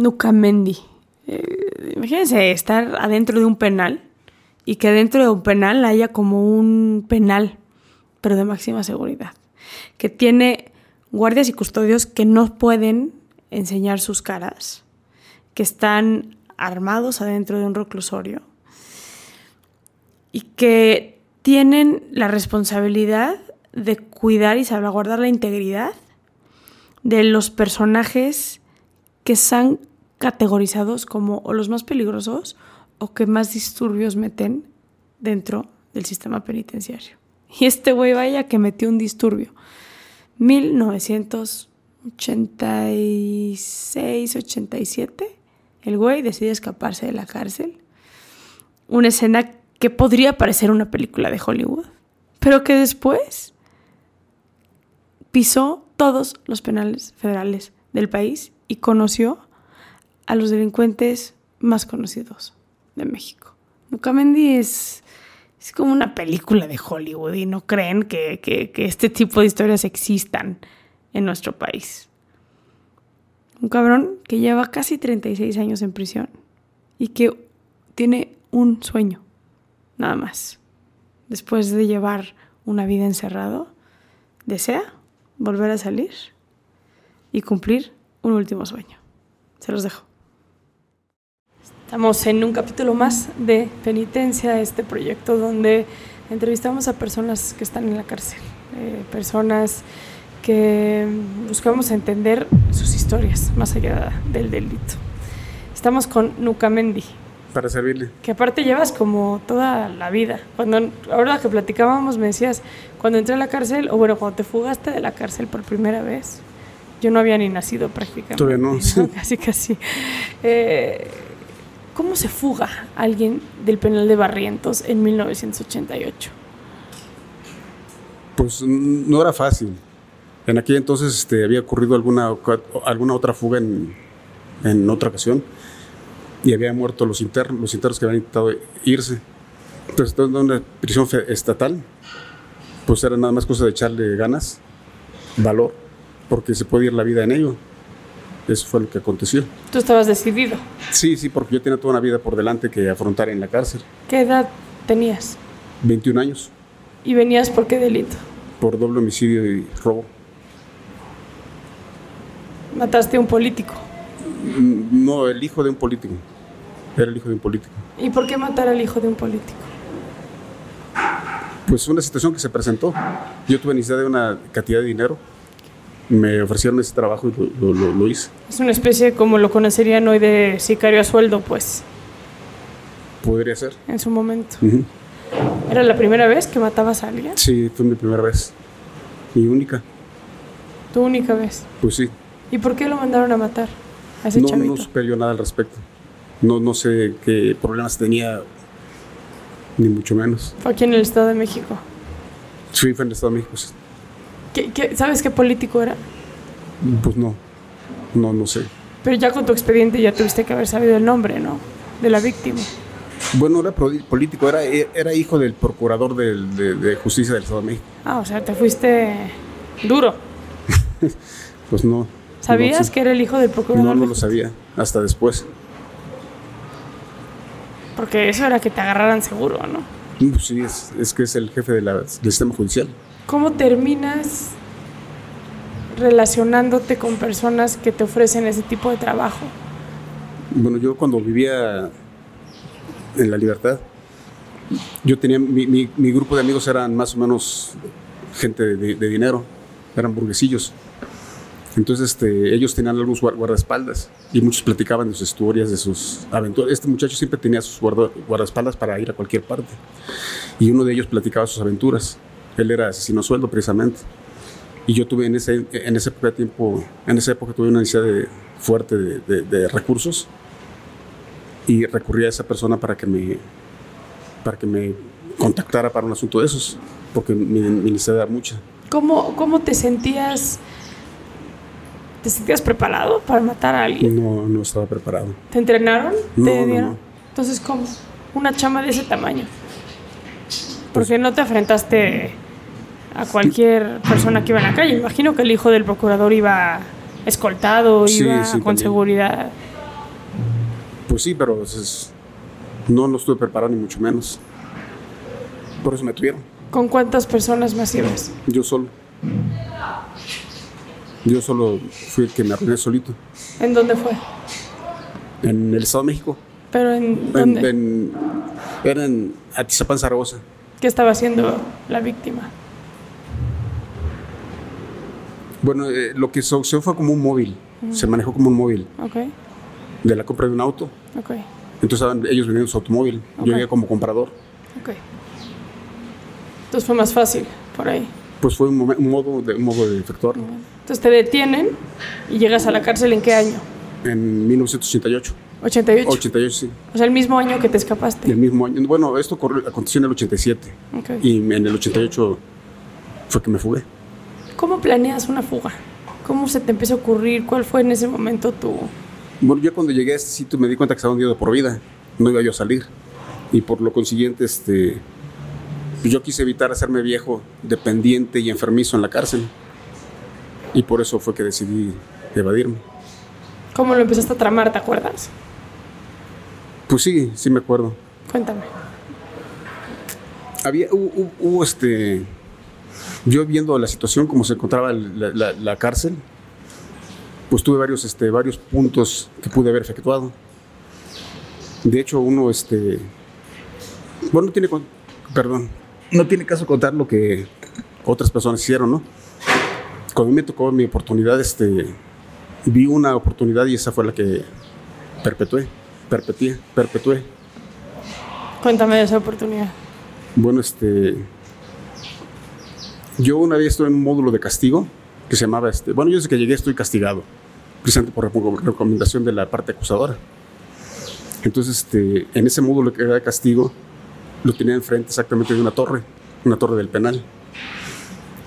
Nucamendi. Eh, imagínense estar adentro de un penal y que dentro de un penal haya como un penal, pero de máxima seguridad, que tiene guardias y custodios que no pueden enseñar sus caras, que están armados adentro de un reclusorio y que tienen la responsabilidad de cuidar y salvaguardar la integridad de los personajes que están categorizados como o los más peligrosos o que más disturbios meten dentro del sistema penitenciario. Y este güey vaya que metió un disturbio. 1986, 87, el güey decide escaparse de la cárcel. Una escena que podría parecer una película de Hollywood, pero que después pisó todos los penales federales del país y conoció a los delincuentes más conocidos de México. Nucamendi es, es como una película de Hollywood y no creen que, que este tipo de historias existan en nuestro país. Un cabrón que lleva casi 36 años en prisión y que tiene un sueño, nada más. Después de llevar una vida encerrado, desea volver a salir y cumplir un último sueño. Se los dejo. Estamos en un capítulo más de Penitencia, este proyecto donde entrevistamos a personas que están en la cárcel, eh, personas que buscamos entender sus historias más allá del delito. Estamos con Nucamendi. Para servirle. Que aparte llevas como toda la vida. Cuando ahora que platicábamos me decías, cuando entré a la cárcel, o bueno, cuando te fugaste de la cárcel por primera vez, yo no había ni nacido prácticamente. Todavía no, sí. Casi, casi. Eh, ¿Cómo se fuga alguien del penal de Barrientos en 1988? Pues no era fácil. En aquel entonces este, había ocurrido alguna, alguna otra fuga en, en otra ocasión y había muerto los internos, los internos que habían intentado irse. Entonces, en una prisión estatal, pues era nada más cosa de echarle ganas, valor, porque se puede ir la vida en ello. Eso fue lo que aconteció. ¿Tú estabas decidido? Sí, sí, porque yo tenía toda una vida por delante que afrontar en la cárcel. ¿Qué edad tenías? 21 años. ¿Y venías por qué delito? Por doble homicidio y robo. ¿Mataste a un político? No, el hijo de un político. Era el hijo de un político. ¿Y por qué matar al hijo de un político? Pues una situación que se presentó. Yo tuve necesidad de una cantidad de dinero. Me ofrecieron ese trabajo y lo, lo, lo hice. Es una especie como lo conocerían hoy de sicario a sueldo, pues. Podría ser. En su momento. Uh -huh. ¿Era la primera vez que matabas a alguien? Sí, fue mi primera vez. Mi única. ¿Tu única vez? Pues sí. ¿Y por qué lo mandaron a matar? A ese no, chavito? no supe yo nada al respecto. No, no sé qué problemas tenía, ni mucho menos. Fue aquí en el Estado de México. Sí, fue en el Estado de México. ¿Qué, qué, sabes qué político era? Pues no, no, no sé. Pero ya con tu expediente ya tuviste que haber sabido el nombre, ¿no? De la víctima. Bueno, era político, era, era hijo del procurador del- de, de justicia del Estado de México. Ah, o sea, te fuiste duro. Pues no. ¿Sabías no, que era el hijo del procurador? No, no lo sabía, hasta después. Porque eso era que te agarraran seguro, ¿no? Mm, pues sí, es, es que es el jefe de la- del sistema judicial. ¿Cómo terminas relacionándote con personas que te ofrecen ese tipo de trabajo? Bueno, yo cuando vivía en la libertad, yo tenía, mi, mi- grupo de amigos eran más o menos gente de, dinero, eran burguesillos. Entonces este, ellos tenían algunos guar- guardaespaldas y muchos platicaban de sus historias, de sus aventuras. Este muchacho siempre tenía sus guarda- guardaespaldas para ir a cualquier parte. Y uno de ellos platicaba sus aventuras. Él era asesino sueldo precisamente. Y yo tuve en ese, en ese tiempo, en esa época tuve una necesidad de- fuerte de, de- de recursos y recurrí a esa persona para que me, para que me contactara para un asunto de esos, porque mi, mi necesidad era mucha. ¿Cómo, cómo te sentías? ¿Te sentías preparado para matar a alguien? No, no estaba preparado. ¿Te entrenaron? No, ¿Te no, dieron? no. Entonces, ¿cómo? Una chama de ese tamaño. Porque no te enfrentaste a cualquier persona que iba en la calle. Imagino que el hijo del procurador iba escoltado, Sí, iba sí, con también. seguridad. Pues sí, pero es- no lo estuve preparado ni mucho menos. Por eso me tuvieron. ¿Con cuántas personas más ibas? Yo solo. Yo solo fui el que me arruiné solito. ¿En dónde fue? En el Estado de México. ¿Pero en En, dónde? en- era en Atizapán, Zaragoza. ¿Qué estaba haciendo la víctima? Bueno, eh, lo que sucedió fue como un móvil. Se manejó como un móvil Ok, de la compra de un auto. ok, Entonces estaban ellos vendiendo su automóvil. Yo llegué como comprador. ok. Entonces fue más fácil por ahí. Pues fue un, un modo de, un modo de efectuarlo. Entonces te detienen y llegas a la cárcel en qué año? En 1988. 88. 88, sí. O sea, el mismo año que te escapaste. el mismo año. Bueno, esto aconteció en el 87. Ok. Y en el 88 fue que me fugué. ¿Cómo planeas una fuga? ¿Cómo se te empezó a ocurrir? ¿Cuál fue en ese momento tu...? Bueno, yo cuando llegué a este sitio me di cuenta que estaba hundido por vida. No iba yo a salir. Y por lo consiguiente, este, pues yo quise evitar hacerme viejo, dependiente y enfermizo en la cárcel. Y por eso fue que decidí evadirme. ¿Cómo lo empezaste a tramar, te acuerdas? Pues sí, sí me acuerdo. Cuéntame. Había, hubo, hubo- hubo, este, yo viendo la situación, como se encontraba la, la- la cárcel, pues tuve varios, este, varios puntos que pude haber efectuado. De hecho, uno, este, bueno, no tiene, perdón, no tiene caso contar lo que otras personas hicieron, ¿no? Cuando me tocó mi oportunidad, este, vi una oportunidad y esa fue la que perpetué, perpetué, perpetué. Cuéntame de esa oportunidad. Bueno, este. Yo una vez estuve en un módulo de castigo que se llamaba este. Bueno, yo desde que llegué estoy castigado, precisamente por reco- recomendación de la parte acusadora. Entonces, este, en ese módulo que era de castigo, lo tenía enfrente exactamente de una torre, una torre del penal.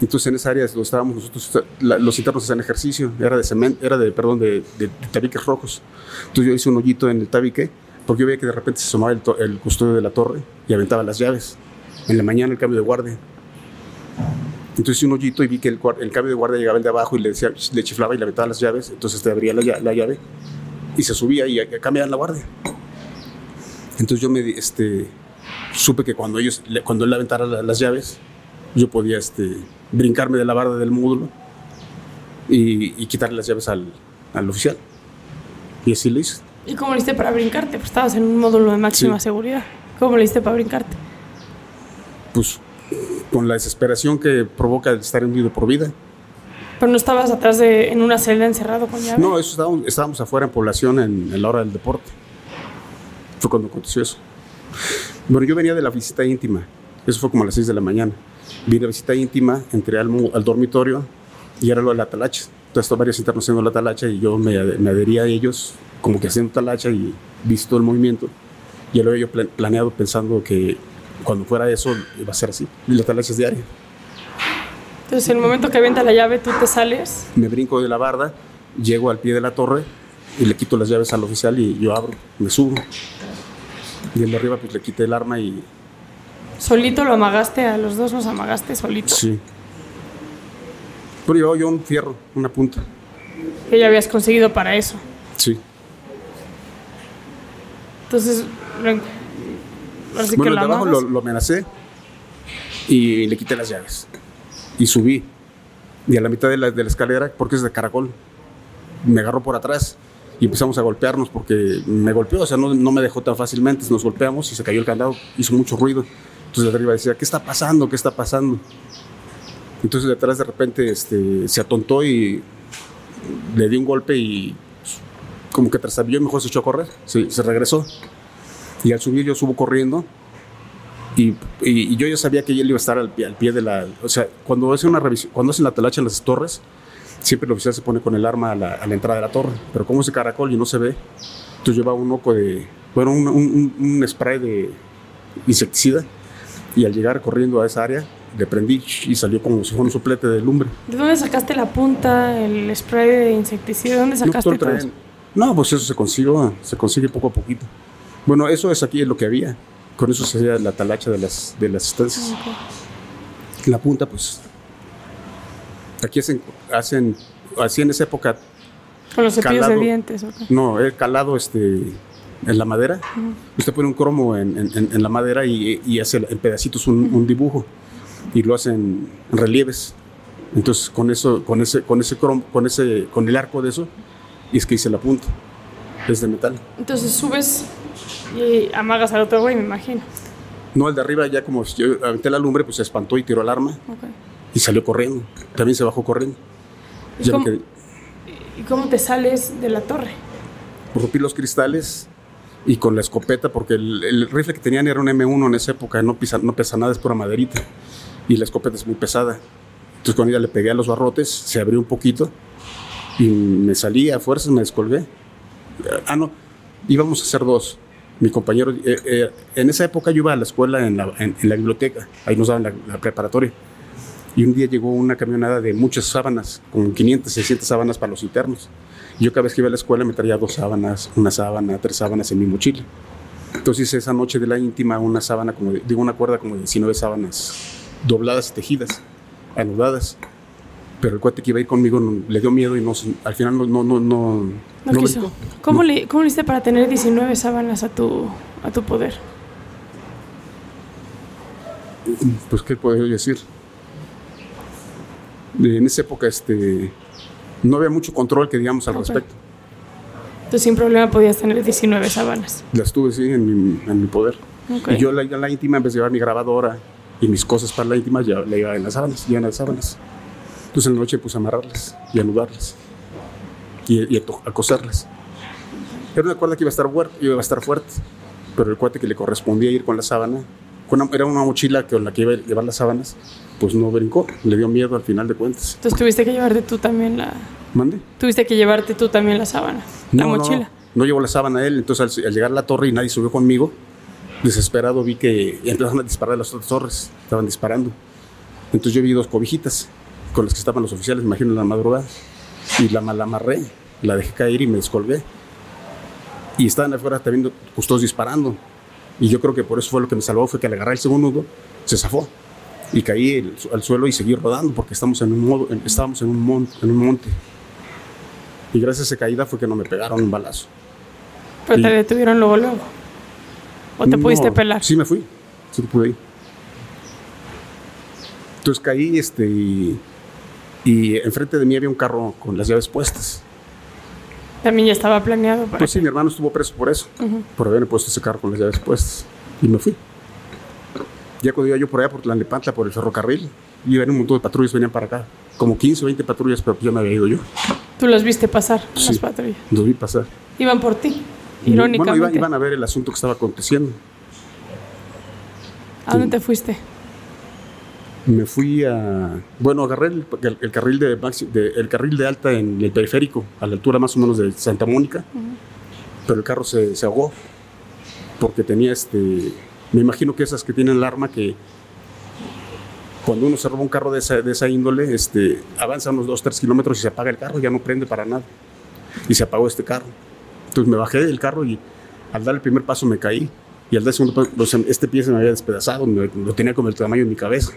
Entonces, en esa área donde estábamos nosotros, la- los internos hacían ejercicio, era de cemento, era de, perdón, de, de- de tabiques rojos. Entonces, yo hice un hoyito en el tabique, porque yo veía que de repente se asomaba el, el custodio de la torre y aventaba las llaves. En la mañana el cambio de guardia. Entonces hice un hoyito y vi que el, el cambio de guardia llegaba el de abajo y le, decía, le chiflaba y le aventaba las llaves. Entonces te abría la, la llave y se subía y cambiaban la guardia. Entonces yo me este, supe que cuando, ellos, cuando él le aventara la- las llaves, yo podía este, brincarme de la barda del módulo y, y quitarle las llaves al, al oficial. Y así lo hice. ¿Y cómo le hiciste para brincarte? Pues estabas en un módulo de máxima Sí. seguridad. ¿Cómo le hiciste para brincarte? Pues con la desesperación que provoca estar hundido por vida. Pero no estabas atrás de... en una celda encerrado con llave. No, eso estábamos, estábamos afuera en población en, en la hora del deporte. Fue cuando aconteció eso. Bueno, yo venía de la visita íntima. Eso fue como a las 6 de la mañana. Vine a visita íntima, entré al, al dormitorio y era lo de la talacha. Entonces, varios internos haciendo la talacha y yo me, me adherí a ellos como que haciendo talacha y visto el movimiento. Ya lo había yo pla- planeado pensando que cuando fuera eso iba a ser así. Y la talacha es diaria. Entonces, en el momento que avienta la llave, tú te sales. me brinco de la barda, llego al pie de la torre y le quito las llaves al oficial y yo abro, me subo. Y el de arriba pues le quité el arma y ¿Solito lo amagaste? ¿A los dos los amagaste solito? sí. Pero llevaba yo un fierro, una punta. Que ya habías conseguido para eso. Sí. Entonces, así que bueno, el lo de abajo lo, lo amenacé y le quité las llaves. Y subí. Y a la mitad de la, de la escalera, porque es de caracol, me agarró por atrás y empezamos a golpearnos porque me golpeó, o sea, no, no me dejó tan fácilmente. Nos golpeamos y se cayó el candado, hizo mucho ruido. Entonces de arriba decía, ¿qué está pasando? ¿Qué está pasando? Entonces detrás de repente este, se atontó y le di un golpe y como que trastabilló y mejor se echó a correr. Se, se regresó. Y al subir yo subo corriendo y, y- y yo ya sabía que él iba a estar al pie, al pie de la... O sea, cuando hacen una revisión, cuando hacen la talacha en las torres, siempre el oficial se pone con el arma a la, a la entrada de la torre. Pero como es de caracol y no se ve, entonces llevaba un oco de... Bueno, un, un- un- spray de insecticida y al llegar corriendo a esa área le prendí y salió como si fuera un soplete de lumbre. ¿De dónde sacaste la punta, el spray de insecticida? ¿De dónde No, sacaste todo todo. No, pues eso se consigue, se consigue poco a poquito. Bueno, eso es aquí lo que había. Con eso se hacía la talacha de las, de las estancias. La punta, pues. Aquí hacen, hacen, así en esa época, Con los cepillos calado. de dientes. ok. no, he calado este, en la madera. Usted pone un cromo en, en- en- en la madera y, y hace en pedacitos un, un dibujo y lo hacen en relieves. Entonces, con eso, con ese, con ese cromo, con ese, con el arco de eso, y es que hice la punta. Es de metal. Entonces subes y amagas al otro güey, me imagino. No, el de arriba ya como yo aventé la lumbre, pues se espantó y tiró el arma Ok. y salió corriendo. También se bajó corriendo. ¿Y cómo, ¿Y cómo te sales de la torre? rompí los cristales y con la escopeta, porque el, el rifle que tenían era un M1 en esa época, no, pisa, no pesa nada, es pura maderita. Y la escopeta es muy pesada. Entonces con ella le pegué a los barrotes, se abrió un poquito y me salí a fuerzas, me descolgué. Ah, no, íbamos a ser dos. Mi compañero, eh, eh, en esa época yo iba a la escuela en la, en- en la biblioteca, ahí nos daban la, la preparatoria. Y un día llegó una camionada de muchas sábanas, con 500, 600 sábanas para los internos. Yo cada vez que iba a la escuela me traía dos sábanas, una sábana, tres sábanas en mi mochila. Entonces esa noche de la íntima una sábana, como de- digo, una cuerda como de 19 sábanas dobladas y tejidas, anudadas. Pero el cuate que iba a ir conmigo no- le dio miedo y no, al final no, no, no, no, No, quiso. ¿Cómo, le, ¿Cómo le hiciste para tener 19 sábanas a tu, a tu poder? Pues, ¿qué puedo decir? De- En esa época, este, no había mucho control que digamos al Ok. respecto. Entonces sin problema podías tener 19 sábanas. Las tuve, sí, en mi, en mi poder. Ok. Y yo la, la íntima, en vez de llevar mi grabadora y mis cosas para la íntima, ya la iba en las sábanas, llena de sábanas. Entonces en la noche puse a amarrarlas y anudarlas y, y a, to- a coserlas. Era una cuerda que iba a estar fuerte, iba a estar fuerte, pero el cuate que le correspondía ir con la sábana, con una- era una mochila con la que iba a llevar las sábanas, pues no brincó, le dio miedo al final de cuentas. Entonces tuviste que llevarte tú también la... ¿Mande? Tuviste que llevarte tú también la sábana, la No, no, mochila. No, llevó la sábana él, entonces al, al llegar a la torre y nadie subió conmigo, desesperado vi que empezaron a disparar las otras torres, estaban disparando. Entonces yo vi dos cobijitas con las que estaban los oficiales, me imagino en la madrugada, y la, la amarré, la dejé caer y me descolgué. Y estaban afuera también pues, todos disparando. Y yo creo que por eso fue lo que me salvó, fue que al agarrar el segundo nudo, se zafó. Y caí el- al suelo y seguí rodando porque estamos en un modo, en- estábamos en un, mon- en un monte. Y gracias a esa caída fue que no me pegaron un balazo. Pero te Y- detuvieron luego, luego. ¿O te No, pudiste pelar? Sí, me fui. Sí, pude ir. Entonces caí este, y, y enfrente de mí había un carro con las llaves puestas. También ya estaba planeado para Pues sí, mi hermano estuvo preso por eso, por haberme puesto ese carro con las llaves puestas. Y me fui. Ya cuando iba yo por allá, por Tlanepantla, por el ferrocarril, y un montón de patrullas venían para acá. Como 15 o 20 patrullas, pero pues ya me había ido yo. Tú las viste pasar, las Sí. patrullas. Los vi pasar. Iban por ti, Bueno, irónicamente. iban, iban a ver el asunto que estaba aconteciendo. ¿A dónde te fuiste? Me fui a. Bueno, agarré el, el- el carril de, maxi- de- el carril de alta en el periférico, a la altura más o menos de Santa Mónica, pero el carro se, se ahogó porque tenía este. Me imagino que esas que tienen el arma que cuando uno se roba un carro de esa, de esa índole, este, avanza unos 2-3 kilómetros y se apaga el carro, ya no prende para nada. y se apagó este carro. Entonces me bajé del carro y al dar el primer paso me caí. Y al dar el segundo paso, este pie se me había despedazado, me- lo tenía como el tamaño de mi cabeza.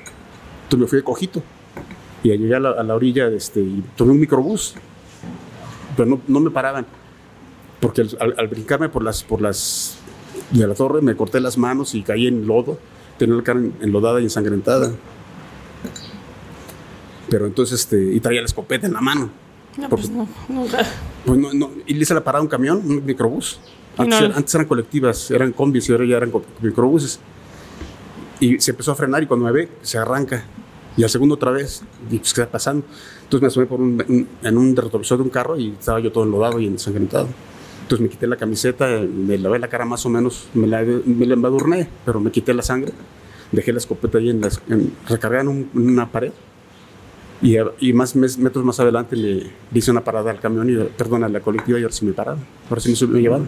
Entonces me fui de cojito. Y llegué a la, a la orilla este, y tomé un microbús. Pero no, no me paraban. Porque al, brincarme por las, por las de la torre me corté las manos y caí en lodo. Tenía la cara en- enlodada y ensangrentada. Pero entonces, este, y traía la escopeta en la mano. No, Porque- pues no, nunca. Pues no, no, y le hice la parada a un camión, un microbús. Antes, No. eran- antes eran colectivas, eran combis y ahora ya eran microbuses. Y se empezó a frenar y cuando me ve, se arranca. Y al segundo otra vez, y pues, ¿qué está pasando? Entonces me asomé por un, un- en un retrovisor de un carro y estaba yo todo enlodado y ensangrentado. Entonces me quité la camiseta, me lavé la cara más o menos, me la, me la embadurné, pero me quité la sangre, dejé la escopeta ahí en las, en, recargada en, un- en una pared. Y, y más mes- metros más adelante le, hice una parada al camión, y, perdón, a la colectiva y ahora sí me pararon. Ahora sí me, me llevaron.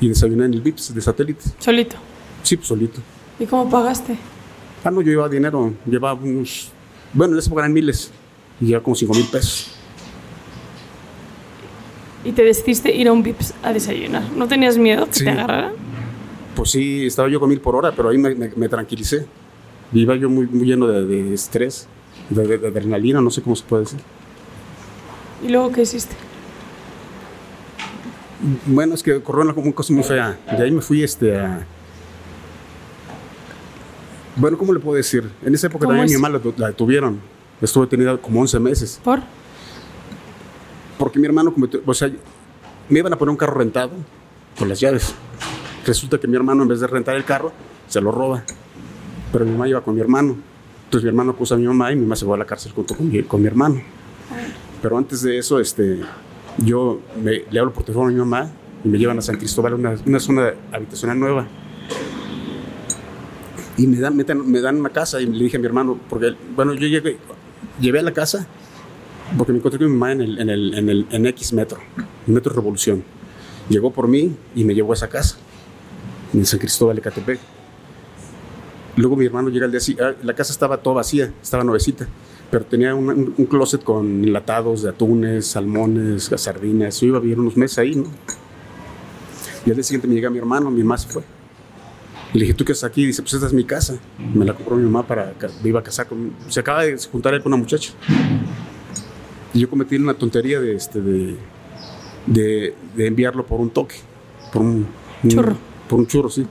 Y desayuné en el VIPS de satélite. Solito. Sí, pues solito. ¿Y cómo pagaste? Ah, no, yo llevaba dinero, llevaba unos. Bueno, en esa época eran miles. Y llevaba como 5 mil pesos. Y te decidiste ir a un Vips a desayunar. ¿No tenías miedo que Sí. te agarraran? Pues sí, estaba yo con mil por hora, pero ahí me, me- me tranquilicé. Iba yo muy, muy lleno de, de estrés, de, de- de adrenalina, no sé cómo se puede decir. ¿Y luego qué hiciste? Bueno, es que ocurrió una, una cosa muy fea. De ahí me fui este, a. Bueno, ¿cómo le puedo decir? En esa época ¿Cómo también mi es? mamá la, detuvieron. Estuve detenida como 11 meses. ¿Por? Porque mi hermano cometió. O sea, me iban a poner un carro rentado con las llaves. Resulta que mi hermano, en vez de rentar el carro, se lo roba. Pero mi mamá iba con mi hermano. Entonces mi hermano acusa a mi mamá y mi mamá se va a la cárcel junto con mi, con mi hermano. Pero antes de eso, este, yo me- le hablo por teléfono a mi mamá y me llevan a San Cristóbal, una, una zona habitacional nueva. Y me dan, me, dan, me dan una casa y le dije a mi hermano, porque, bueno, yo llegué, llevé a la casa porque me encontré con mi mamá en el, en el, en el en X metro, Metro Revolución. Llegó por mí y me llevó a esa casa, en San Cristóbal de Catepec. Luego mi hermano llega al día siguiente, la casa estaba toda vacía, estaba nuevecita, pero tenía un, un- un closet con enlatados de atunes, salmones, sardinas. Yo iba a vivir unos meses ahí, ¿no? Y al día siguiente me llega mi hermano, mi mamá se fue. Y le dije, ¿tú qué haces aquí? Dice, pues esta es mi casa. Me la compró mi mamá para, ca- me iba a casar con, se acaba de juntar él con una muchacha. Y yo cometí una tontería de, este, de, de, de enviarlo por un toque, por un, un- Churro. por un churro, sí.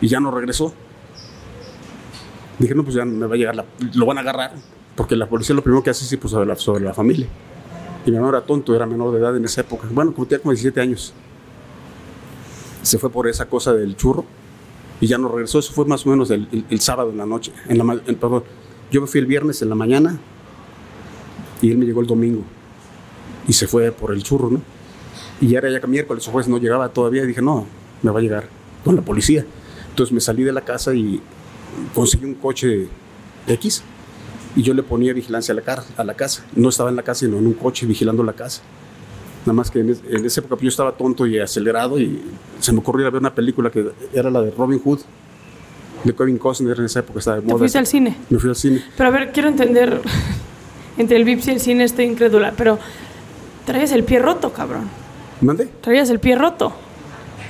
Y ya no regresó. Dije, no, pues ya me va a llegar, la- lo van a agarrar, porque la policía lo primero que hace es ir pues, sobre, la, sobre la familia. Y mi hermano era tonto, era menor de edad en esa época. Bueno, como tenía como 17 años. Se fue por esa cosa del churro y ya no regresó. Eso fue más o menos el, sábado en la noche. En la, en- perdón, yo me fui el viernes en la mañana y él me llegó el domingo y se fue por el churro, ¿no? Y ya era ya que miércoles o jueves no llegaba todavía y dije, no, me va a llegar con la policía. Entonces me salí de la casa y conseguí un coche X y yo le ponía vigilancia a la, a la casa. No estaba en la casa, sino en un coche vigilando la casa. Nada más que en, es- en esa época yo estaba tonto y acelerado y se me ocurrió ir a ver una película que era la de Robin Hood, de Kevin Costner, en esa época estaba de ¿Te moda. fuiste al cine? Me fui al cine. Pero a ver, quiero entender. Entre el Vips y el cine estoy incrédula, pero traías el pie roto, cabrón. ¿Mande? Traías el pie roto.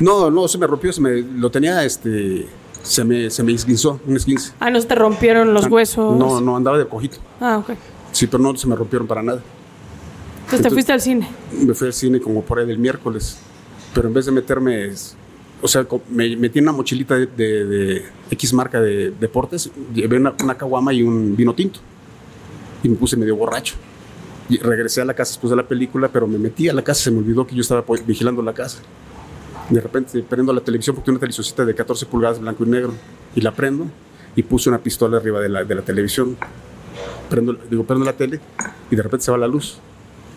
No, no, se me rompió, se me, lo tenía, este, se me, se me esguinzó, un esguince. Ah, no se te rompieron los huesos. No, no, andaba de cojito. Ah, ok. Sí, pero no se me rompieron para nada. Entonces te fuiste al cine. Me fui al cine como por ahí del miércoles, pero en vez de meterme, o sea, me metí en una mochilita de, de- de X marca de deportes, llevé una, una caguama y un vino tinto. Y me puse medio borracho. Y regresé a la casa después de la película, pero me metí a la casa, se me olvidó que yo estaba po- vigilando la casa. De repente prendo la televisión porque una televisorcita de 14 pulgadas blanco y negro. Y la prendo y puse una pistola arriba de la, de la televisión. Prendo, digo, prendo la tele y de repente se va la luz.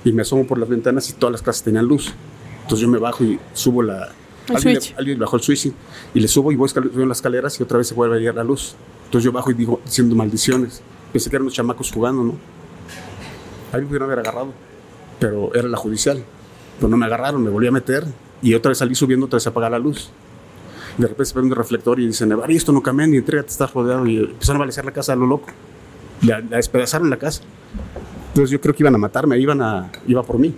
Y me asomo por las ventanas y todas las casas tenían luz. Entonces yo me bajo y subo la... El alguien, switch. alguien bajó el switch y le subo y voy subiendo las escaleras y otra vez se vuelve a ir la luz. Entonces yo bajo y digo, diciendo maldiciones. Pensé que eran los chamacos jugando, ¿no? Ahí me pudieron haber agarrado, pero era la judicial. Pero no me agarraron, me volví a meter y otra vez salí subiendo, otra vez se apaga la luz. De repente se prende un reflector y dicen, esto no cambia, entrégate, estás rodeado. Y empezaron a balasear la casa a lo loco. La, la despedazaron la casa. Entonces yo creo que iban a matarme, iban a, iba por mí.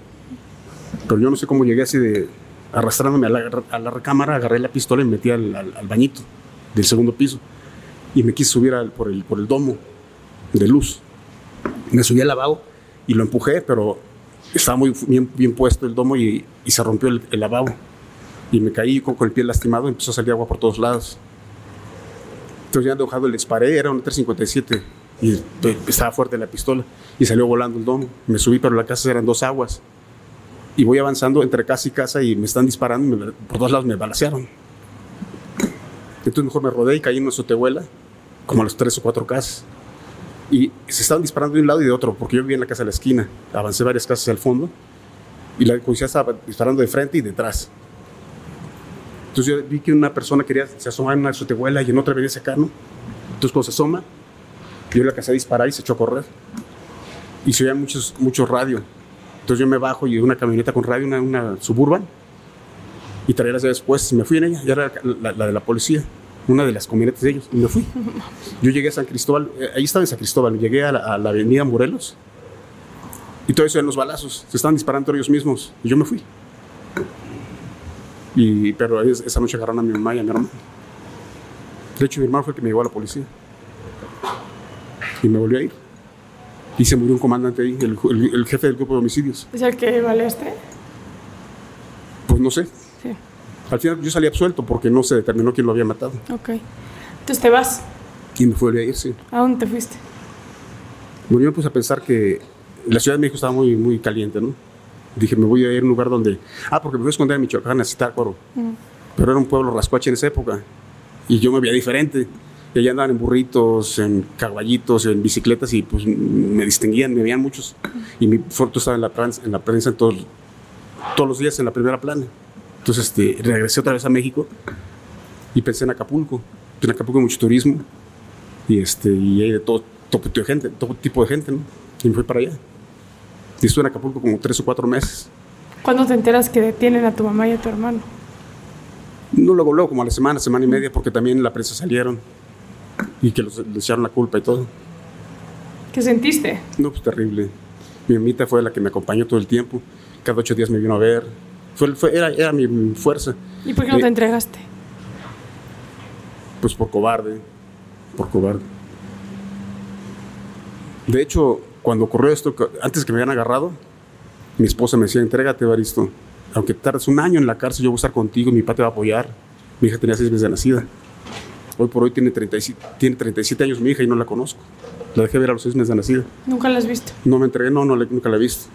Pero yo no sé cómo llegué así de arrastrándome a la, a la recámara, agarré la pistola y me metí al, al- al bañito del segundo piso. Y me quise subir al- por, el, por el domo de luz. Me subí al lavabo y lo empujé, pero estaba muy bien, bien puesto el domo y, y se rompió el, el lavabo. Y me caí con, con el pie lastimado y empezó a salir agua por todos lados. Entonces ya enojado le disparé, era un 357 y estaba fuerte la pistola y salió volando el domo. Me subí, pero la casa eran dos aguas. Y voy avanzando entre casa y casa y me están disparando, me- por todos lados me balacearon. Entonces mejor me rodé y caí en una sotehuela, como a las tres o cuatro casas. Y se estaban disparando de un lado y de otro, porque yo vivía en la casa de la esquina. Avancé varias casas al fondo y la policía estaba disparando de frente y detrás. Entonces yo vi que una persona quería se asomar en una sotehuela y en otra venía a sacar, ¿no? Entonces cuando se asoma, yo le alcancé a disparar y se echó a correr. Y se oían muchos, muchos radio. Entonces yo me bajo y una camioneta con radio, una, una suburban, y traía las llaves puestas me fui en ella. Ya era la, la de la policía, una de las camionetas de ellos, y me fui. Yo llegué a San Cristóbal, eh, ahí estaba en San Cristóbal, llegué a la, a la avenida Morelos, y todo eso en los balazos, se estaban disparando ellos mismos, y yo me fui. Y, pero es- esa noche agarraron a mi mamá y a mi hermano. De hecho, mi hermano fue el que me llevó a la policía. Y me volvió a ir. Y se murió un comandante ahí, el, el- el jefe del grupo de homicidios. ¿Es el que baleaste? Pues no sé. Sí. Al final yo salí absuelto porque no se determinó quién lo había matado. Ok. Entonces te vas. Y me fue a ir, sí. ¿A dónde te fuiste? Bueno, yo me puse a pensar que la Ciudad de México estaba muy, muy caliente, ¿no? Dije, me voy a ir a un lugar donde... Ah, porque me fui a esconder en Michoacán, a Zitácuaro. Pero era un pueblo rascuache en esa época. Y yo me veía diferente. Y allá andaban en burritos, en caballitos, en bicicletas y pues me distinguían, me veían muchos. Y mi foto estaba en la prensa, en, la prensa en todos, todos los días en la primera plana. Entonces este, regresé otra vez a México y pensé en Acapulco. En Acapulco hay mucho turismo y, este, y hay de todo, todo tipo de gente, todo tipo de gente, ¿no? Y me fui para allá. Y estuve en Acapulco como tres o cuatro meses. ¿Cuándo te enteras que detienen a tu mamá y a tu hermano? No luego, luego, como a la semana, semana y media, porque también la prensa salieron y que los, les echaron la culpa y todo. ¿Qué sentiste? No, pues terrible. Mi mamita fue la que me acompañó todo el tiempo. Cada ocho días me vino a ver. Fue, fue- era, era mi, fuerza. ¿Y por qué no Eh, te entregaste? Pues por cobarde. Por cobarde. De hecho, cuando ocurrió esto, antes que me habían agarrado, mi esposa me decía, entrégate, Baristo. Aunque tardes un año en la cárcel, yo voy a estar contigo, mi papá te va a apoyar. Mi hija tenía seis meses de nacida. Hoy por hoy tiene 37, tiene 37 años mi hija y no la conozco. La dejé ver a los seis meses de nacida. Nunca la has visto. No me entregué, no, no nunca la he visto.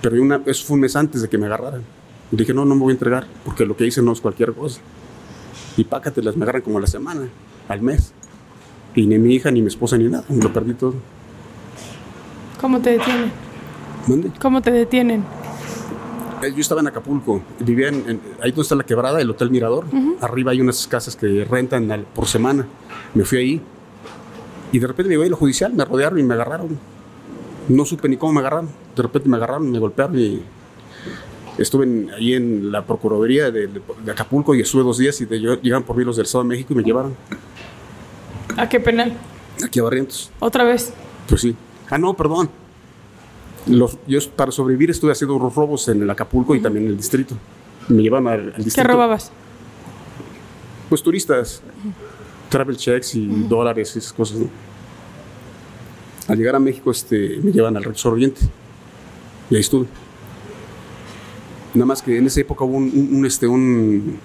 Pero una, eso fue un mes antes de que me agarraran. Y dije, no, no me voy a entregar, porque lo que hice no es cualquier cosa. Y pácatelas, me agarran como a la semana, al mes. Y ni mi hija, ni mi esposa, ni nada. Lo perdí todo. ¿Cómo te detienen? ¿Dónde? ¿Cómo te detienen? Eh, Yo estaba en Acapulco, vivía en, en- ahí donde está la quebrada, el Hotel Mirador. Arriba hay unas casas que rentan al- por semana. Me fui ahí. Y de repente me voy a lo judicial, me rodearon y me agarraron. No supe ni cómo me agarraron. De repente me agarraron, me golpearon y estuve en- ahí en la Procuraduría de, de Acapulco y estuve dos días y de, llegaron por mí los del Estado de México y me llevaron ¿A qué penal? aquí a Barrientos. ¿Otra vez? Pues sí. Ah, no, perdón. Los- yo para sobrevivir estuve haciendo unos robos en el Acapulco y también en el distrito. Me llevaron al, al ¿Qué distrito. robabas? Pues turistas, travel checks y dólares y esas cosas, ¿no? Al llegar a México, este, me llevan al Rector Oriente. Y ahí estuve. Nada más que en esa época hubo un, un- un, este, un-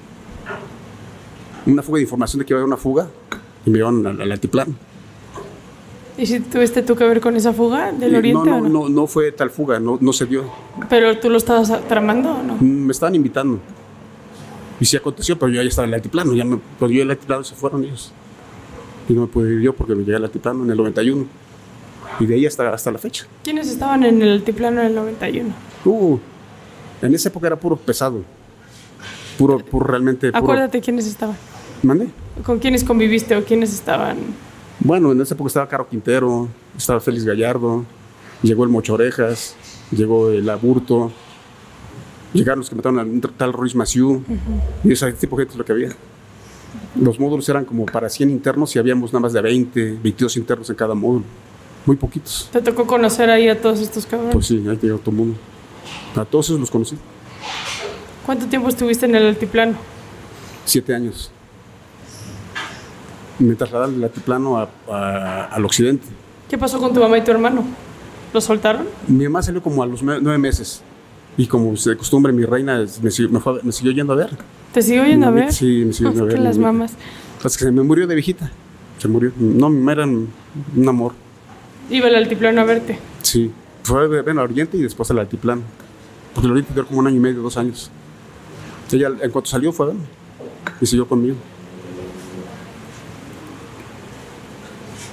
una fuga de información de que iba a haber una fuga y me llevaron al, al altiplano. ¿Y si tuviste tú que ver con esa fuga del Eh, Oriente no, no, no, no fue tal fuga, no, no se dio. ¿Pero tú lo estabas tramando o no? Me estaban invitando. Y sí aconteció, pero yo ya estaba en el altiplano. Ya me, pero yo en el altiplano se fueron ellos. Y no me pude ir yo porque me llegué al altiplano en el 91. Y de ahí hasta, hasta la fecha. ¿Quiénes estaban en el altiplano del 91? Uh, en esa época era puro pesado. Puro, puro realmente. Puro, Acuérdate quiénes estaban. ¿Mande? ¿Con quiénes conviviste o quiénes estaban? Bueno, en esa época estaba Caro Quintero, estaba Félix Gallardo, llegó el Mocho Orejas, llegó el Aburto, llegaron los que mataron al tal Ruiz Maciú, y ese tipo de gente es lo que había. Los módulos eran como para 100 internos y habíamos nada más de 20, 22 internos en cada módulo. Muy poquitos. ¿Te tocó conocer ahí a todos estos cabrones? Pues sí, ahí llegó todo el mundo. A todos esos los conocí. ¿Cuánto tiempo estuviste en el altiplano? Siete años. Me trasladaron del altiplano a- a- al occidente. ¿Qué pasó con tu mamá y tu hermano? ¿Lo soltaron? Mi mamá salió como a los nue- nueve meses. Y como de costumbre, mi reina me, siguió- me fue me siguió yendo a ver. ¿Te siguió yendo a ver? Sí, me siguió yendo a ver. las mamás. Hasta que se me murió de viejita. Se murió. No, mi mamá era un, un amor. Iba al altiplano a verte. Sí. Fue a ver al oriente y después al altiplano. Porque el oriente duró como un año y medio, dos años. Ella, en cuanto salió, fue a verme. Y siguió conmigo.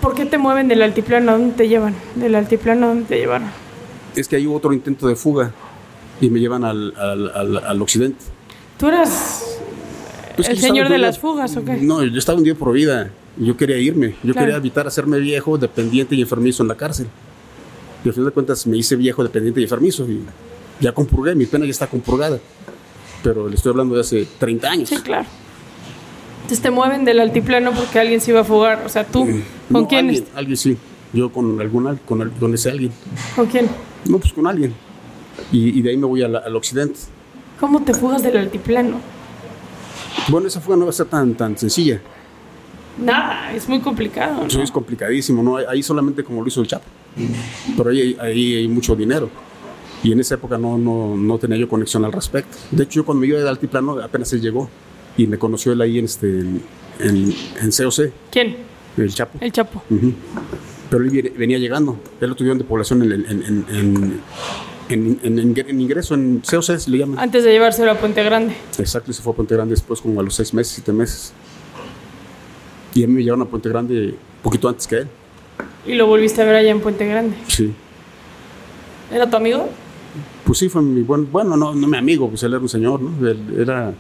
¿Por qué te mueven del altiplano? ¿A dónde te llevan? Del altiplano, ¿a dónde te llevaron? Es que hay otro intento de fuga y me llevan al, al, al, al occidente. ¿Tú eras Pues el señor de las fugas o qué? No, yo estaba un día por vida. Yo quería irme. Yo Claro. quería evitar hacerme viejo, dependiente y enfermizo en la cárcel. Y al final de cuentas me hice viejo, dependiente y enfermizo. Y ya compurgué, mi pena ya está compurgada. Pero le estoy hablando de hace 30 años. Sí, claro. Entonces te mueven del altiplano porque alguien se iba a fugar. O sea, tú. ¿Con Mm. No, quién? Alguien, alguien sí. Yo con alguna, con, al- con ese alguien. ¿Con quién? No, pues con alguien. Y, y de ahí me voy la- al occidente. ¿Cómo te fugas del altiplano? Bueno, esa fuga no va a ser tan, tan sencilla. Nada, es muy complicado. ¿no? Eso es complicadísimo, ¿no? Ahí solamente como lo hizo el Chapo. Pero ahí, ahí hay mucho dinero. Y en esa época no, no, no tenía yo conexión al respecto. De hecho, yo cuando me iba del altiplano apenas él llegó. Y me conoció él ahí en, este, en, en, en COC, ¿Quién? el Chapo. El Chapo. Pero él venía llegando. Él lo tuvieron de población en, en, en, en, en- ingreso, en COC se le llama. Antes de llevárselo a Puente Grande. Exacto, y se fue a Puente Grande después, como a los seis meses, siete meses. Y a mí me llevaron a Puente Grande poquito antes que él. Y lo volviste a ver allá en Puente Grande. Sí. ¿Era tu amigo? Pues sí, fue mi buen. Bueno, no, no mi amigo, pues él era un señor, ¿no? Él era.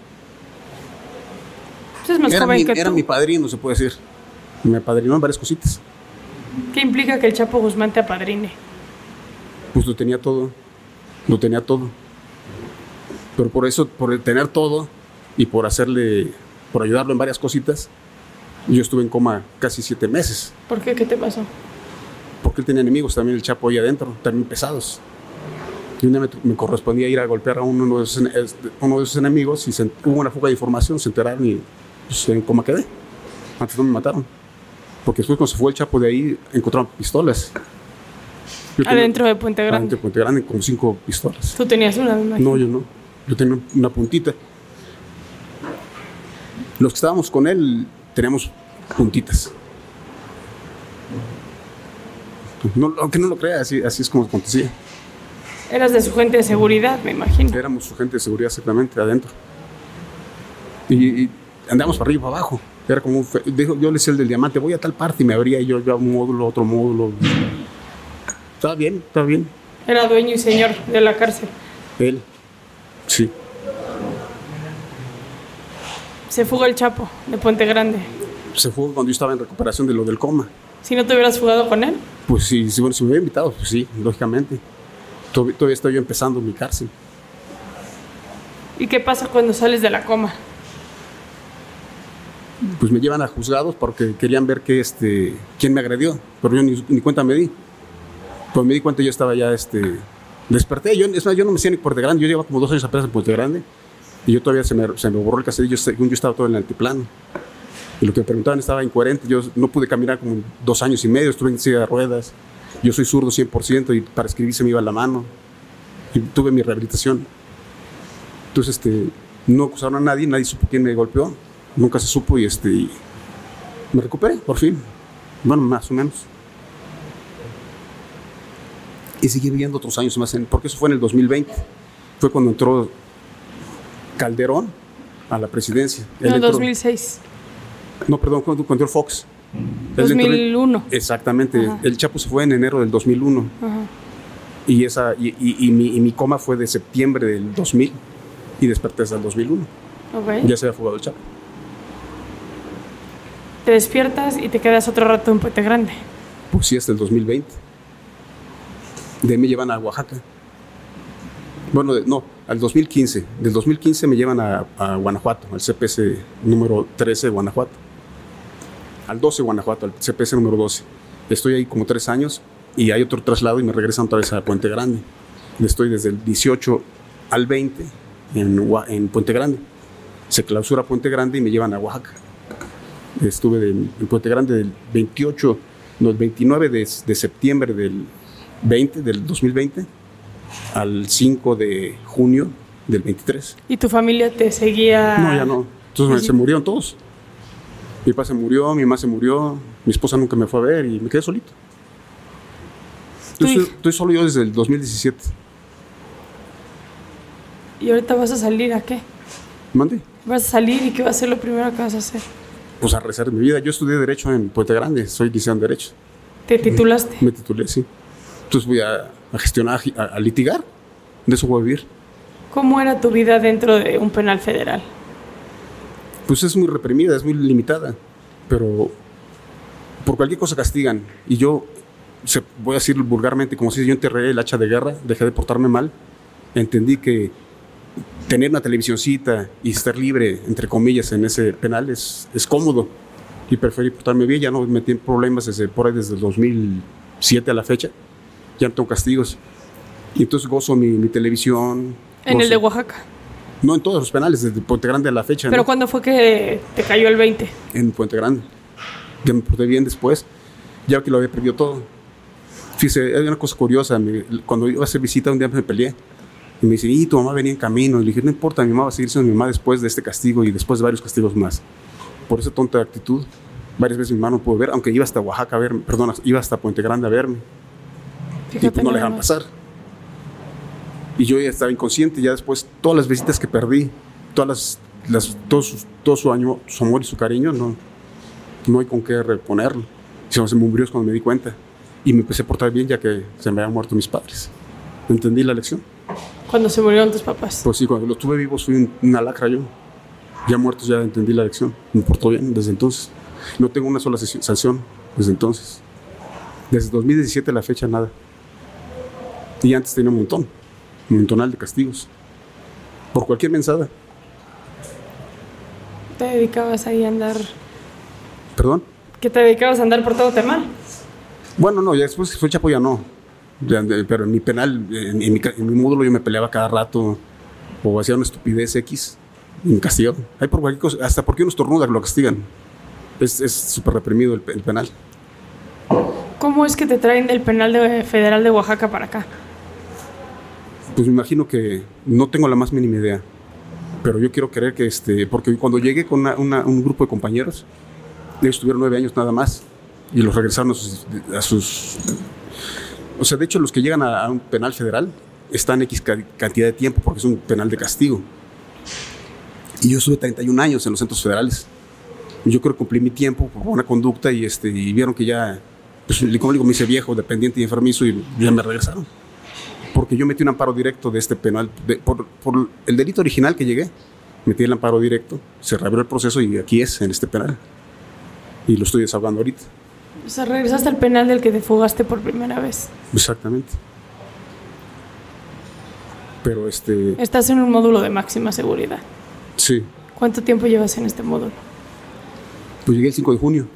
Pues es más Era, joven mi, que era tú. mi padrino, se puede decir. Me apadrinó en varias cositas. ¿Qué implica que el Chapo Guzmán te apadrine? Pues lo tenía todo. Lo tenía todo. Pero por eso, por tener todo y por hacerle. por ayudarlo en varias cositas, yo estuve en coma casi siete meses. ¿Por qué? ¿Qué te pasó? Porque él tenía enemigos también, el Chapo ahí adentro, también pesados. Y un día me, me correspondía ir a golpear a uno de esos, uno de esos enemigos y se, hubo una fuga de información, se enteraron y pues, en coma quedé. Antes no me mataron. Porque después cuando se fue el Chapo de ahí, encontraron pistolas. Yo tenía- Adentro de Puente Grande. Adentro de Puente Grande, como cinco pistolas. Tú tenías una. No, yo no. Yo tenía una puntita. Los que estábamos con él teníamos puntitas. No, aunque no lo crea, así, así es como acontecía. Eras de su gente de seguridad, me imagino. Éramos su gente de seguridad exactamente adentro. Y, y andábamos para arriba y para abajo. Era como un yo le decía el del diamante, voy a tal parte y me abría y yo, yo a un módulo, otro módulo. Estaba bien, estaba bien. Era dueño y señor de la cárcel. Él, sí. Se fugó el Chapo de Puente Grande. Se fue cuando yo estaba en recuperación de lo del coma. Si no te hubieras fugado con él, Pues sí, sí, bueno, si me hubiera invitado, pues sí, lógicamente. Todavía, todavía estoy yo empezando mi cárcel. ¿y qué pasa cuando sales de la coma? Pues me llevan a juzgados porque querían ver que, este, quién me agredió, pero yo ni, ni cuenta me di. Cuando me di cuenta yo estaba ya, este, desperté. Yo, es más, yo no me hacía ni Puente Grande, yo llevaba como dos años apenas en Puente Grande y yo todavía se me, se me borró el caserillo, según yo estaba todo en el altiplano. Y lo que me preguntaban estaba incoherente, yo no pude caminar como dos años y medio, estuve en silla de ruedas. Yo soy zurdo 100% y para escribir se me iba la mano. Y tuve mi rehabilitación. Entonces, este, no acusaron a nadie, nadie supo quién me golpeó, nunca se supo y este, y me recuperé, por fin. Bueno, más o menos. Y seguí viviendo otros años más, en, porque eso fue en el 2020. Fue cuando entró Calderón a la presidencia. No, entró- 2006. no, perdón, cuando, cuando entró Fox. Él entró en- 2001. exactamente. Ajá. El Chapo se fue en enero del 2001. Ajá. Y, esa, y, y- y mi, y mi coma fue de septiembre del 2000 y desperté hasta el 2001. Ok. Ya se había fugado el Chapo. Despiertas y te quedas otro rato en Puente Grande. Pues sí, hasta el 2020. De ahí me llevan a Oaxaca. Bueno, de- no, al 2015. Del 2015 me llevan a, Guanajuato, al CPS número 13 de Guanajuato. Al 12 Guanajuato, al CPS número 12. Estoy ahí como tres años y hay otro traslado y me regresan otra vez a Puente Grande. Estoy desde el 18 al 20 en, Oa- en Puente Grande. Se clausura Puente Grande y me llevan a Oaxaca. Estuve de- en Puente Grande del 28, no, el 29 de, de septiembre del 20, del 2020 al 5 de junio del 23. ¿Y tu familia te seguía? No, ya no. Entonces se murieron todos. Mi papá se murió, mi mamá se murió, mi esposa nunca me fue a ver y me quedé solito. Estoy, estoy solo yo desde el 2017. ¿Y ahorita vas a salir a qué? Mandé. ¿Vas a salir y qué va a ser lo primero que vas a hacer? Pues a rezar mi vida. Yo estudié Derecho en Puente Grande, soy licenciado en Derecho. ¿Te titulaste? Me titulé, sí. Entonces voy a, a gestionar, a, a litigar. De eso voy a vivir. ¿Cómo era tu vida dentro de un penal federal? Pues es muy reprimida, es muy limitada. Pero por cualquier cosa castigan. Y yo, se, voy a decir vulgarmente, como si yo enterré el hacha de guerra, dejé de portarme mal. Entendí que tener una televisioncita y estar libre, entre comillas, en ese penal es, es cómodo. Y preferí portarme bien, ya no me metí en problemas desde, por ahí desde el 2007 a la fecha. Ya no tengo castigos. Y entonces gozo mi, mi televisión. En gozo- el de Oaxaca. No en todos los penales, desde Puente Grande a la fecha. ¿Pero ¿no? cuándo fue que te cayó el 20? en Puente Grande. Ya me porté bien después, ya que lo había perdido todo. Fíjese, hay una cosa curiosa. me- cuando iba a hacer visita, un día me peleé. Y me dice, y tu mamá venía en camino. Y le dije, no importa, mi mamá va a seguir siendo mi mamá después de este castigo y después de varios castigos más. Por esa tonta actitud, varias veces mi mamá no pudo ver, aunque iba hasta Oaxaca a verme, perdón, iba hasta Puente Grande a verme. y Fíjate pues no le más. pasar. Y yo ya estaba inconsciente, ya después, todas las visitas que perdí, todas las, las- todo, su, todo su, año, su amor y su cariño, no, no hay con qué reponerlo. Se se me murió cuando me di cuenta. Y me empecé a portar bien ya que se me habían muerto mis padres. Entendí la lección. Cuando se murieron tus papás. Pues sí, cuando los tuve vivos fui un- una lacra yo. Ya muertos ya entendí la lección. Me portó bien desde entonces. No tengo una sola sanción desde entonces. Desde 2017 a la fecha nada. Y antes tenía un montón. Un montonal de castigos. Por cualquier mensada. Te dedicabas ahí a andar. Perdón. ¿Que te dedicabas a andar por todo mal? Bueno, no, ya después que fue Chapo ya no. Pero en mi penal, en, mi, ca- en mi módulo yo me peleaba cada rato o hacía una estupidez X y me castigaban. Hay por cualquier cosa, hasta porque uno estornuda lo castigan. Es súper reprimido el, pe- el penal. ¿Cómo es que te traen del penal de- federal de Oaxaca para acá? Pues me imagino que no tengo la más mínima idea. Pero yo quiero creer que, este, porque cuando llegué con una- una- un grupo de compañeros, ellos tuvieron nueve años nada más y los regresaron a sus, a sus- O sea, de hecho, los que llegan a, a un penal federal están X ca- cantidad de tiempo porque es un penal de castigo. Y yo estuve 31 años en los centros federales. Yo creo que cumplí mi tiempo por buena conducta y, este, y vieron que ya, pues, como digo, me hice viejo, dependiente y enfermizo y ya me regresaron porque yo metí un amparo directo de este penal, de- por, por el delito original que llegué, metí el amparo directo, se reabrió el proceso y aquí es, en este penal. Y lo estoy desahogando ahorita. O sea, regresaste al penal del que te fugaste por primera vez. Exactamente. Pero este, Estás en un módulo de máxima seguridad. sí, ¿Cuánto tiempo llevas en este módulo? pues llegué el 5 de junio,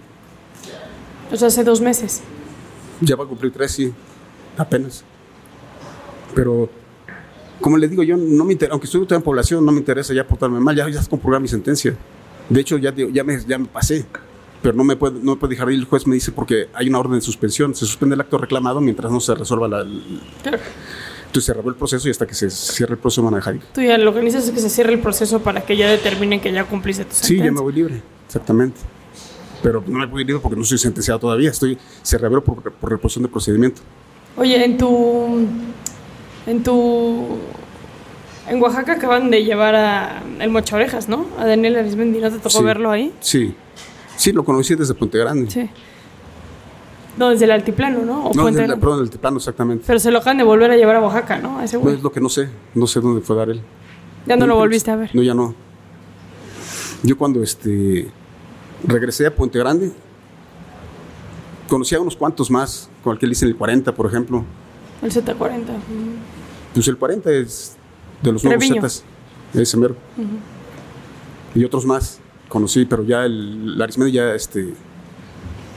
O sea, hace dos meses. ya va a cumplir tres, sí, apenas. Pero, como le digo, yo no me interesa, aunque estoy en población, no me interesa ya portarme mal, ya, ya se comprobó mi sentencia. De hecho, ya, ya, me, ya me pasé, pero no me puede, no me puede dejar ir. El juez me dice porque hay una orden de suspensión, se suspende el acto reclamado mientras no se resuelva la. Claro. Entonces se cerró el proceso y hasta que se cierre el proceso van a dejar ir. Tú ya lo que necesitas es que se cierre el proceso para que ya determinen que ya cumpliste tu Sí, sentencia. ya me voy libre, exactamente. Pero no me puedo ir libre porque no estoy sentenciado todavía, estoy, se reabrió por, por reposición de procedimiento. Oye, en tu. En tu. En Oaxaca acaban de llevar a el mocha orejas, ¿no? A Daniel Arismendi, ¿no te tocó Sí. verlo ahí? Sí, sí, lo conocí desde Puente Grande. Sí. No, desde el altiplano, ¿no? O No, del, Grande. perdón, del Altiplano, exactamente. Pero se lo acaban de volver a llevar a Oaxaca, ¿no? A ese No es lo que no sé, no sé dónde fue a dar él. Ya no lo que- volviste a ver. No, ya no. Yo cuando este regresé a Puente Grande, conocí a unos cuantos más, con el que le hice el 40, por ejemplo. El Z40. Pues el 40 es de los nuevos. Zetas, ese mero. Y otros más conocí, pero ya el, la Arismendi ya, este...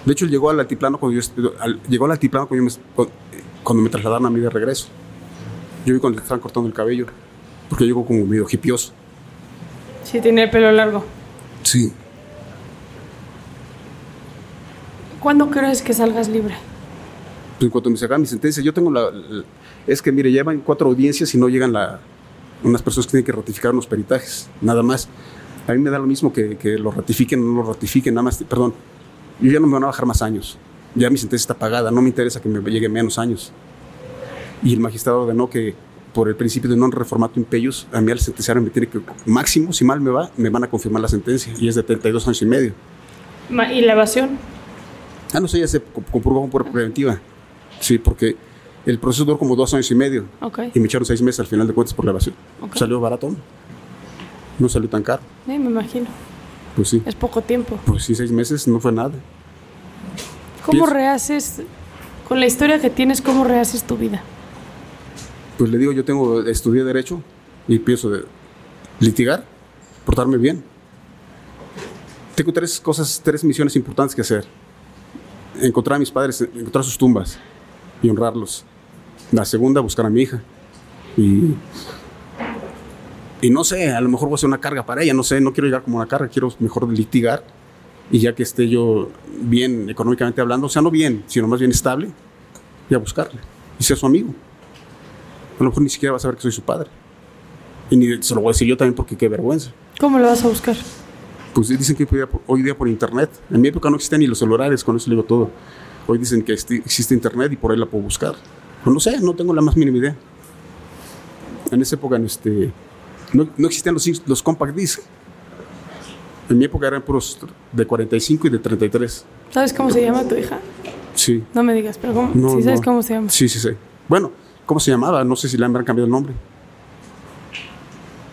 De hecho, él llegó al altiplano cuando yo... al- llegó al altiplano cuando, yo me, cuando, me trasladaron a mí de regreso. Yo vi cuando le estaban cortando el cabello. Porque yo llego como medio hipioso. Sí, tiene el pelo largo. Sí. ¿Cuándo crees que salgas libre? Pues en cuanto me sacan mi sentencia, yo tengo la, la- Es que, mire, llevan cuatro audiencias y no llegan la, unas personas que tienen que ratificar unos peritajes, nada más. A mí me da lo mismo que, que lo ratifiquen o no lo ratifiquen, nada más. Perdón, yo ya no me van a bajar más años. Ya mi sentencia está pagada, no me interesa que me llegue menos años. Y el magistrado ordenó que por el principio de non reformato impellos, a mí al sentenciarme me tiene que, máximo, si mal me va, me van a confirmar la sentencia y es de 32 años y medio. ¿Y la evasión? Ah, no sé, ya se co- comprobó por preventiva. Sí, porque el proceso duró como dos años y medio Ok. y me echaron seis meses al final de cuentas por la evasión. Ok. Salió barato, no salió tan caro. Sí, me imagino. Pues sí, Es poco tiempo. pues sí, seis meses no fue nada. ¿Cómo Pienso- rehaces, con la historia que tienes, cómo rehaces tu vida? Pues le digo, yo tengo, estudié Derecho y pienso de litigar, portarme bien. Tengo tres cosas, tres misiones importantes que hacer. Encontrar a mis padres, encontrar sus tumbas y honrarlos. La segunda, buscar a mi hija. Y, y no sé, a lo mejor voy a hacer una carga para ella, no sé, no quiero llegar como una carga, quiero mejor litigar. Y ya que esté yo bien económicamente hablando, o sea, no bien, sino más bien estable, y a buscarle y ser su amigo. A lo mejor ni siquiera va a saber que soy su padre. Y ni se lo voy a decir yo también porque qué vergüenza. ¿Cómo lo vas a buscar? Pues dicen que hoy día, por- internet. En mi época no existían ni los celulares, con eso le digo todo. Hoy dicen que existe internet y por ahí la puedo buscar. Pues no sé, no tengo la más mínima idea. En esa época en este, no, no existían los, los compact disc. En mi época eran puros de 45 y de 33. ¿Sabes cómo se llama tu hija? Sí. No me digas, pero ¿cómo? No, sí sabes no. cómo se llama. Sí, sí, sí. Bueno, ¿cómo se llamaba? No sé si le habrán cambiado el nombre.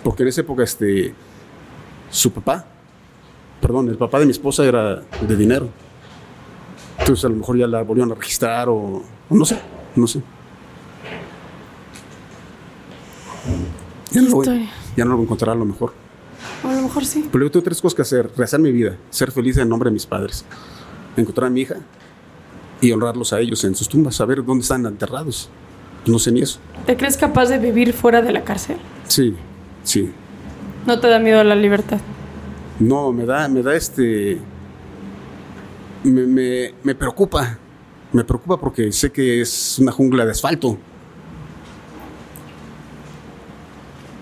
Porque en esa época, este, su papá, perdón, el papá de mi esposa era de dinero. Entonces a lo mejor ya la volvieron a registrar o, o no sé, no sé. Ya no, lo voy, Historia. Ya no lo voy a lo mejor. O a lo mejor sí. Pero yo tengo tres cosas que hacer. Rehacer mi vida, ser feliz en nombre de mis padres, encontrar a mi hija y honrarlos a ellos en sus tumbas, saber dónde están enterrados. No sé ni eso. ¿Te crees capaz de vivir fuera de la cárcel? Sí, sí. ¿No te da miedo la libertad? No, me da, me da este. Me, me, me preocupa. Me preocupa porque sé que es una jungla de asfalto.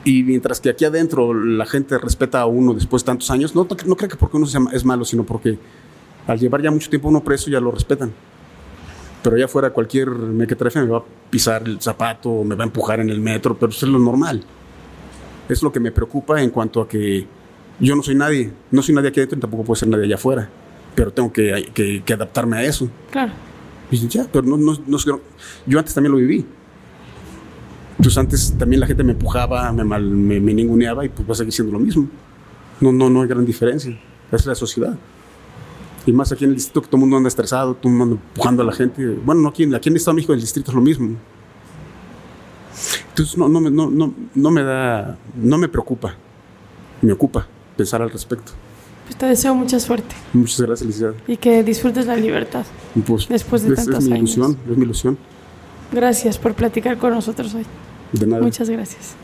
Y mientras que aquí adentro la gente respeta a uno después de tantos años, no, no creo que porque uno es malo, sino porque al llevar ya mucho tiempo uno preso ya lo respetan. Pero allá afuera cualquier mequetrefe me va a pisar el zapato, me va a empujar en el metro, pero eso es lo normal. Es lo que me preocupa en cuanto a que yo no soy nadie, no soy nadie aquí adentro y tampoco puedo ser nadie allá afuera, pero tengo que, que- que adaptarme a eso. Claro. Y ya, pero no, no, no yo antes también lo viví. Entonces antes también la gente me empujaba, me, mal, me, me ninguneaba y pues va a seguir siendo lo mismo. No, no, no hay gran diferencia. Es la sociedad. Y más aquí en el distrito que todo el mundo anda estresado, todo el mundo anda empujando a la gente. Bueno, no aquí, en- aquí en el Estado de México, el distrito es lo mismo. Entonces no, no, me- no, no, no me da, no me preocupa. Me ocupa pensar al respecto. Pues te deseo mucha suerte Muchas gracias, licenciada. y que disfrutes la libertad. Pues, Después de es, es tantos mi años. ilusión, es mi ilusión. Gracias por platicar con nosotros hoy. De nada. Muchas gracias.